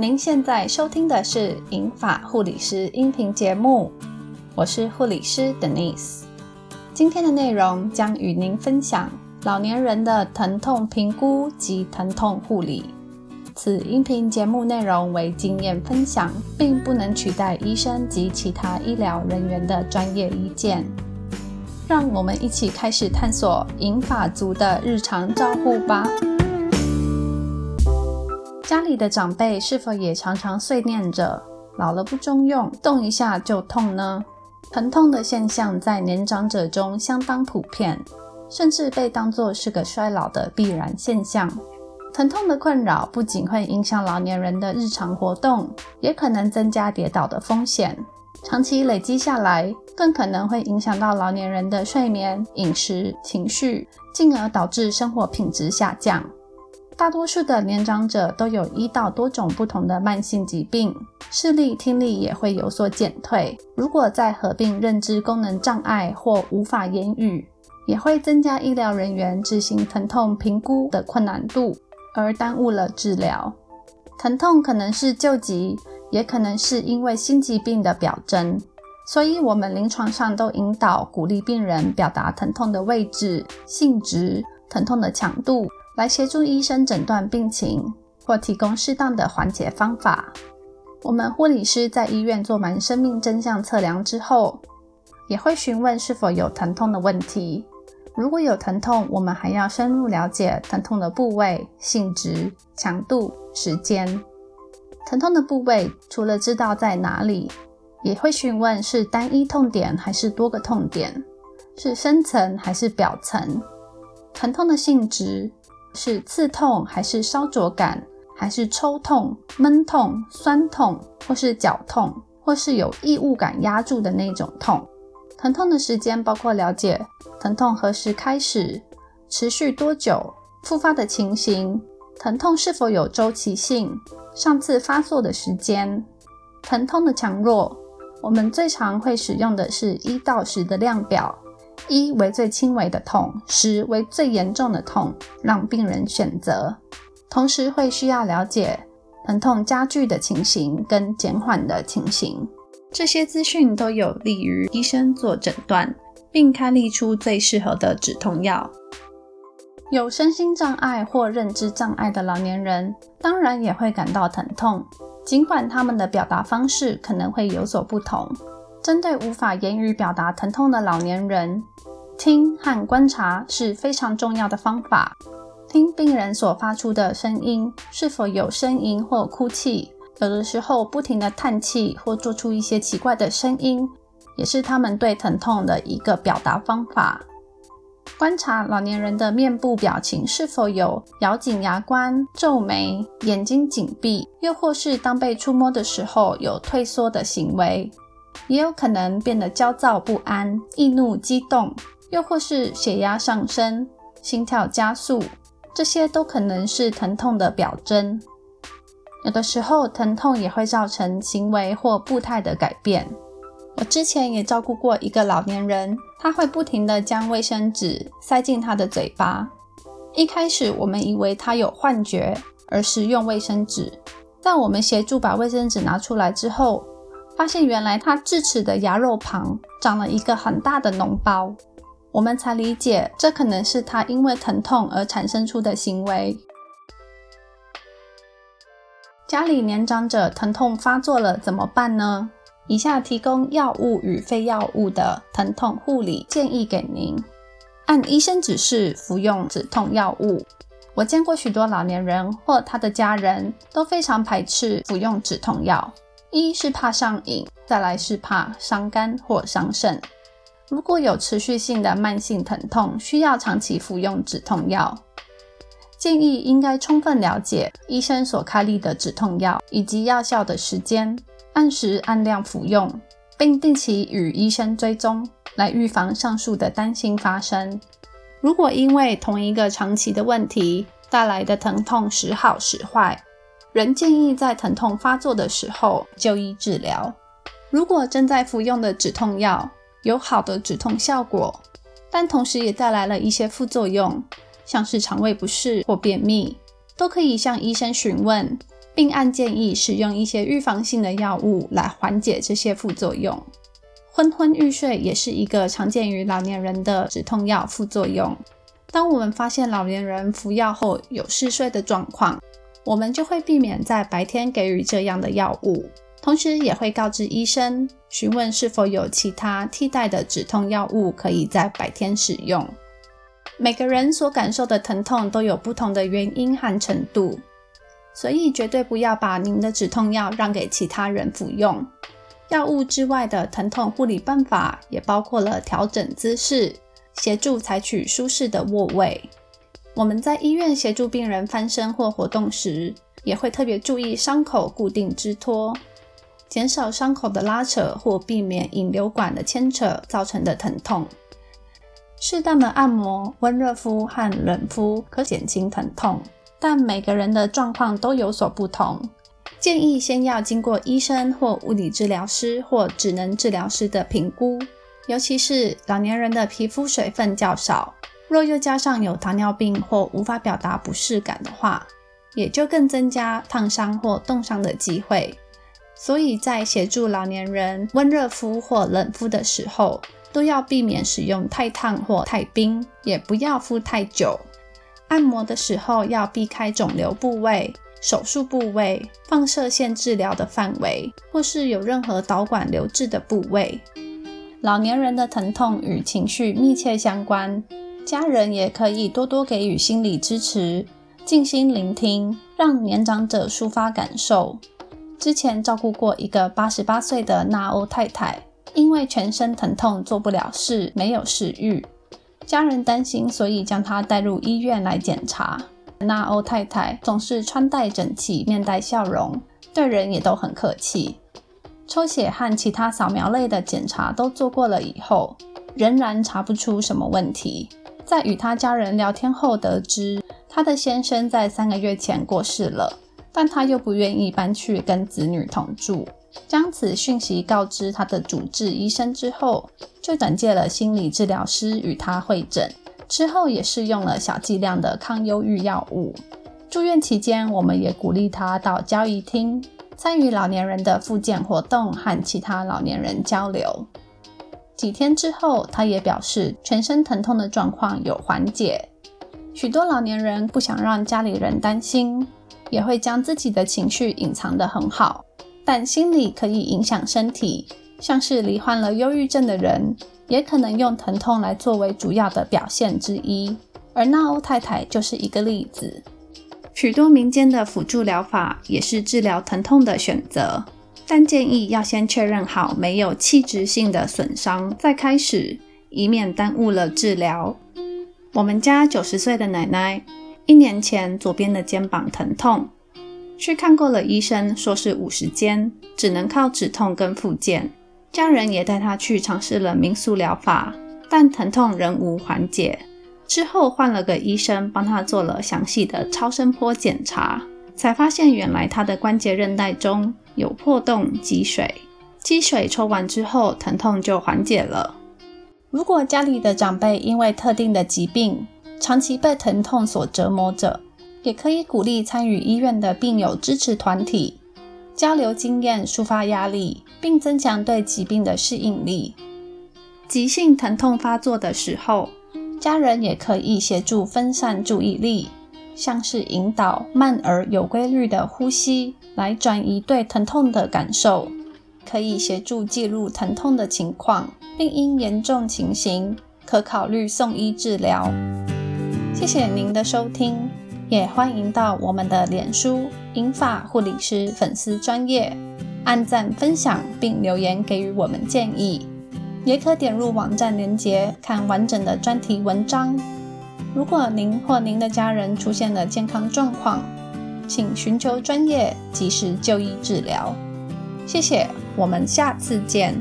您现在收听的是《银发护理师》音频节目，我是护理师 Denise。今天的内容将与您分享老年人的疼痛评估及疼痛护理。此音频节目内容为经验分享，并不能取代医生及其他医疗人员的专业意见。让我们一起开始探索银发族的日常照护吧。家里的长辈是否也常常碎念着“老了不中用，动一下就痛呢？”疼痛的现象在年长者中相当普遍，甚至被当作是个衰老的必然现象。疼痛的困扰不仅会影响老年人的日常活动，也可能增加跌倒的风险。长期累积下来，更可能会影响到老年人的睡眠、饮食、情绪，进而导致生活品质下降。大多数的年长者都有一到多种不同的慢性疾病，视力、听力也会有所减退。如果再合并认知功能障碍或无法言语，也会增加医疗人员执行疼痛评估的困难度，而耽误了治疗。疼痛可能是救急。也可能是因为新疾病的表征，所以我们临床上都引导鼓励病人表达疼痛的位置、性质、疼痛的强度，来协助医生诊断病情或提供适当的缓解方法。我们护理师在医院做完生命真相测量之后，也会询问是否有疼痛的问题。如果有疼痛，我们还要深入了解疼痛的部位、性质、强度、时间。疼痛的部位除了知道在哪里，也会询问是单一痛点还是多个痛点，是深层还是表层。疼痛的性质是刺痛还是烧灼感，还是抽痛、闷痛、酸痛，或是绞痛，或是有异物感压住的那种痛。疼痛的时间包括了解疼痛何时开始，持续多久，复发的情形，疼痛是否有周期性。上次发作的时间、疼痛的强弱，我们最常会使用的是一到十的量表，一为最轻微的痛，十为最严重的痛，让病人选择。同时会需要了解疼痛加剧的情形跟减缓的情形，这些资讯都有利于医生做诊断，并开立出最适合的止痛药。有身心障碍或认知障碍的老年人，当然也会感到疼痛，尽管他们的表达方式可能会有所不同。针对无法言语表达疼痛的老年人，听和观察是非常重要的方法。听病人所发出的声音是否有呻吟或哭泣，有的时候不停的叹气或做出一些奇怪的声音，也是他们对疼痛的一个表达方法。观察老年人的面部表情是否有咬紧牙关、皱眉、眼睛紧闭，又或是当被触摸的时候有退缩的行为，也有可能变得焦躁不安、易怒、激动，又或是血压上升、心跳加速，这些都可能是疼痛的表征。有的时候，疼痛也会造成行为或步态的改变。我之前也照顾过一个老年人，他会不停地将卫生纸塞进他的嘴巴。一开始我们以为他有幻觉而食用卫生纸，但我们协助把卫生纸拿出来之后，发现原来他智齿的牙肉旁长了一个很大的脓包。我们才理解，这可能是他因为疼痛而产生出的行为。家里年长者疼痛发作了怎么办呢？以下提供药物与非药物的疼痛护理建议给您。按医生指示服用止痛药物。我见过许多老年人或他的家人都非常排斥服用止痛药，一是怕上瘾，再来是怕伤肝或伤肾。如果有持续性的慢性疼痛，需要长期服用止痛药，建议应该充分了解医生所开立的止痛药以及药效的时间。按时按量服用，并定期与医生追踪，来预防上述的担心发生。如果因为同一个长期的问题带来的疼痛时好时坏，仍建议在疼痛发作的时候就医治疗。如果正在服用的止痛药有好的止痛效果，但同时也带来了一些副作用，像是肠胃不适或便秘，都可以向医生询问。并按建议使用一些预防性的药物来缓解这些副作用。昏昏欲睡也是一个常见于老年人的止痛药副作用。当我们发现老年人服药后有嗜睡的状况，我们就会避免在白天给予这样的药物，同时也会告知医生，询问是否有其他替代的止痛药物可以在白天使用。每个人所感受的疼痛都有不同的原因和程度。所以绝对不要把您的止痛药让给其他人服用。药物之外的疼痛护理办法也包括了调整姿势、协助采取舒适的卧位。我们在医院协助病人翻身或活动时，也会特别注意伤口固定支托，减少伤口的拉扯或避免引流管的牵扯造成的疼痛。适当的按摩、温热敷和冷敷可减轻疼痛。但每个人的状况都有所不同，建议先要经过医生或物理治疗师或职能治疗师的评估。尤其是老年人的皮肤水分较少，若又加上有糖尿病或无法表达不适感的话，也就更增加烫伤或冻伤的机会。所以在协助老年人温热敷或冷敷的时候，都要避免使用太烫或太冰，也不要敷太久。按摩的时候要避开肿瘤部位、手术部位、放射线治疗的范围，或是有任何导管留置的部位。老年人的疼痛与情绪密切相关，家人也可以多多给予心理支持，静心聆听，让年长者抒发感受。之前照顾过一个八十八岁的纳欧太太，因为全身疼痛做不了事，没有食欲。家人担心，所以将她带入医院来检查。纳欧太太总是穿戴整齐，面带笑容，对人也都很客气。抽血和其他扫描类的检查都做过了以后，仍然查不出什么问题。在与他家人聊天后，得知他的先生在三个月前过世了，但他又不愿意搬去跟子女同住。将此讯息告知他的主治医生之后，就转介了心理治疗师与他会诊。之后也试用了小剂量的抗忧郁药物。住院期间，我们也鼓励他到交易厅参与老年人的复健活动，和其他老年人交流。几天之后，他也表示全身疼痛的状况有缓解。许多老年人不想让家里人担心，也会将自己的情绪隐藏得很好。但心理可以影响身体，像是罹患了忧郁症的人，也可能用疼痛来作为主要的表现之一。而纳欧太太就是一个例子。许多民间的辅助疗法也是治疗疼痛的选择，但建议要先确认好没有器质性的损伤再开始，以免耽误了治疗。我们家九十岁的奶奶，一年前左边的肩膀疼痛。去看过了医生，说是五十肩，只能靠止痛跟复健。家人也带她去尝试了民俗疗法，但疼痛仍无缓解。之后换了个医生，帮她做了详细的超声波检查，才发现原来她的关节韧带中有破洞积水。积水抽完之后，疼痛就缓解了。如果家里的长辈因为特定的疾病，长期被疼痛所折磨着，也可以鼓励参与医院的病友支持团体，交流经验、抒发压力，并增强对疾病的适应力。急性疼痛发作的时候，家人也可以协助分散注意力，像是引导慢而有规律的呼吸，来转移对疼痛的感受。可以协助记录疼痛的情况，并因严重情形可考虑送医治疗。谢谢您的收听。也欢迎到我们的脸书英法护理师粉丝专业按赞分享，并留言给予我们建议。也可点入网站链接看完整的专题文章。如果您或您的家人出现了健康状况，请寻求专业及时就医治疗。谢谢，我们下次见。